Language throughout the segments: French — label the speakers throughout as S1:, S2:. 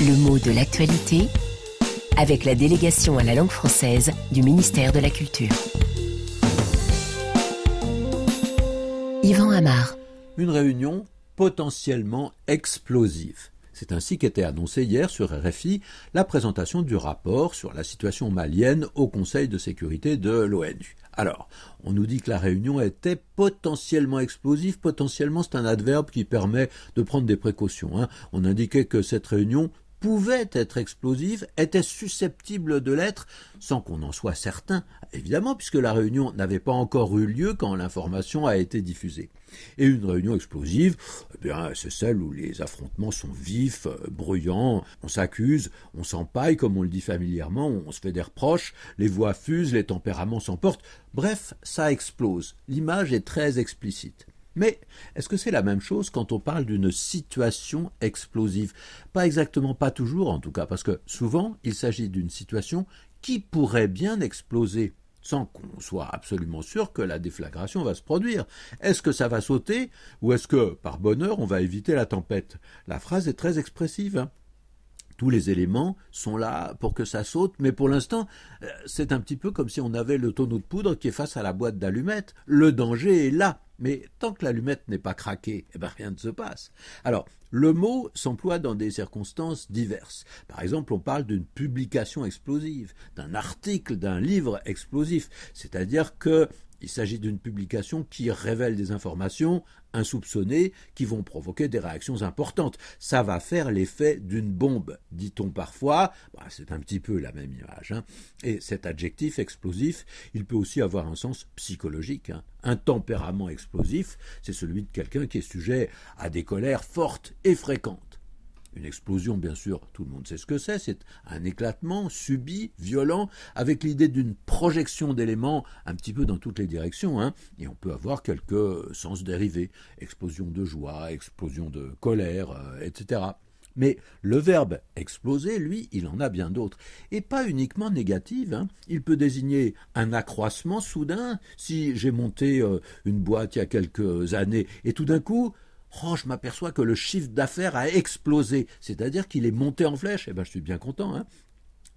S1: Le mot de l'actualité avec la délégation à la langue française du ministère de la Culture. Yvan Amar.
S2: Une réunion potentiellement explosive. C'est ainsi qu'était annoncé hier sur RFI la présentation du rapport sur la situation malienne au Conseil de sécurité de l'ONU. Alors, on nous dit que la réunion était potentiellement explosive. Potentiellement, c'est un adverbe qui permet de prendre des précautions. Hein. On indiquait que cette réunion pouvait être explosive, était susceptible de l'être, sans qu'on en soit certain, évidemment, puisque la réunion n'avait pas encore eu lieu quand l'information a été diffusée. Et une réunion explosive, eh bien, c'est celle où les affrontements sont vifs, euh, bruyants, on s'accuse, on s'empaille, comme on le dit familièrement, on se fait des reproches, les voix fusent, les tempéraments s'emportent. Bref, ça explose. L'image est très explicite. Mais est-ce que c'est la même chose quand on parle d'une situation explosive? Pas exactement, pas toujours en tout cas, parce que souvent il s'agit d'une situation qui pourrait bien exploser sans qu'on soit absolument sûr que la déflagration va se produire. Est-ce que ça va sauter ou est-ce que, par bonheur, on va éviter la tempête? La phrase est très expressive. Hein. tous les éléments sont là pour que ça saute, mais pour l'instant, euh, c'est un petit peu comme si on avait le tonneau de poudre qui est face à la boîte d'allumettes. Le danger est là. Mais tant que l'allumette n'est pas craquée, eh ben rien ne se passe. Alors, le mot s'emploie dans des circonstances diverses. Par exemple, on parle d'une publication explosive, d'un article, d'un livre explosif. C'est-à-dire que il s'agit d'une publication qui révèle des informations insoupçonnées qui vont provoquer des réactions importantes. Ça va faire l'effet d'une bombe, dit-on parfois. Bah, c'est un petit peu la même image. Hein. Et cet adjectif explosif, il peut aussi avoir un sens psychologique. Hein. Un tempérament explosif, c'est celui de quelqu'un qui est sujet à des colères fortes et fréquentes. Une explosion, bien sûr, tout le monde sait ce que c'est, c'est un éclatement subi, violent, avec l'idée d'une projection d'éléments un petit peu dans toutes les directions, hein, et on peut avoir quelques sens dérivés, explosion de joie, explosion de colère, euh, etc. Mais le verbe exploser, lui, il en a bien d'autres. Et pas uniquement négatif. Hein. Il peut désigner un accroissement soudain. Si j'ai monté euh, une boîte il y a quelques années et tout d'un coup, Oh, je m'aperçois que le chiffre d'affaires a explosé, c'est-à-dire qu'il est monté en flèche. Eh ben, je suis bien content. Hein.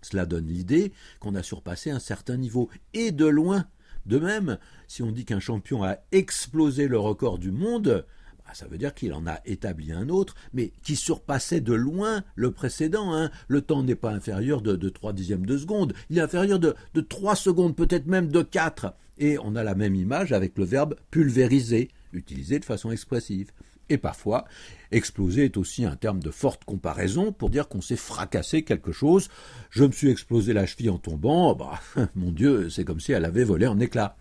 S2: Cela donne l'idée qu'on a surpassé un certain niveau, et de loin. De même, si on dit qu'un champion a explosé le record du monde, bah, ça veut dire qu'il en a établi un autre, mais qui surpassait de loin le précédent. Hein. Le temps n'est pas inférieur de, trois dixièmes de seconde, il est inférieur de, de 3 secondes, peut-être même de 4. Et on a la même image avec le verbe pulvériser, utilisé de façon expressive. Et parfois, exploser est aussi un terme de forte comparaison pour dire qu'on s'est fracassé quelque chose. Je me suis explosé la cheville en tombant, bah, mon Dieu, c'est comme si elle avait volé en éclats.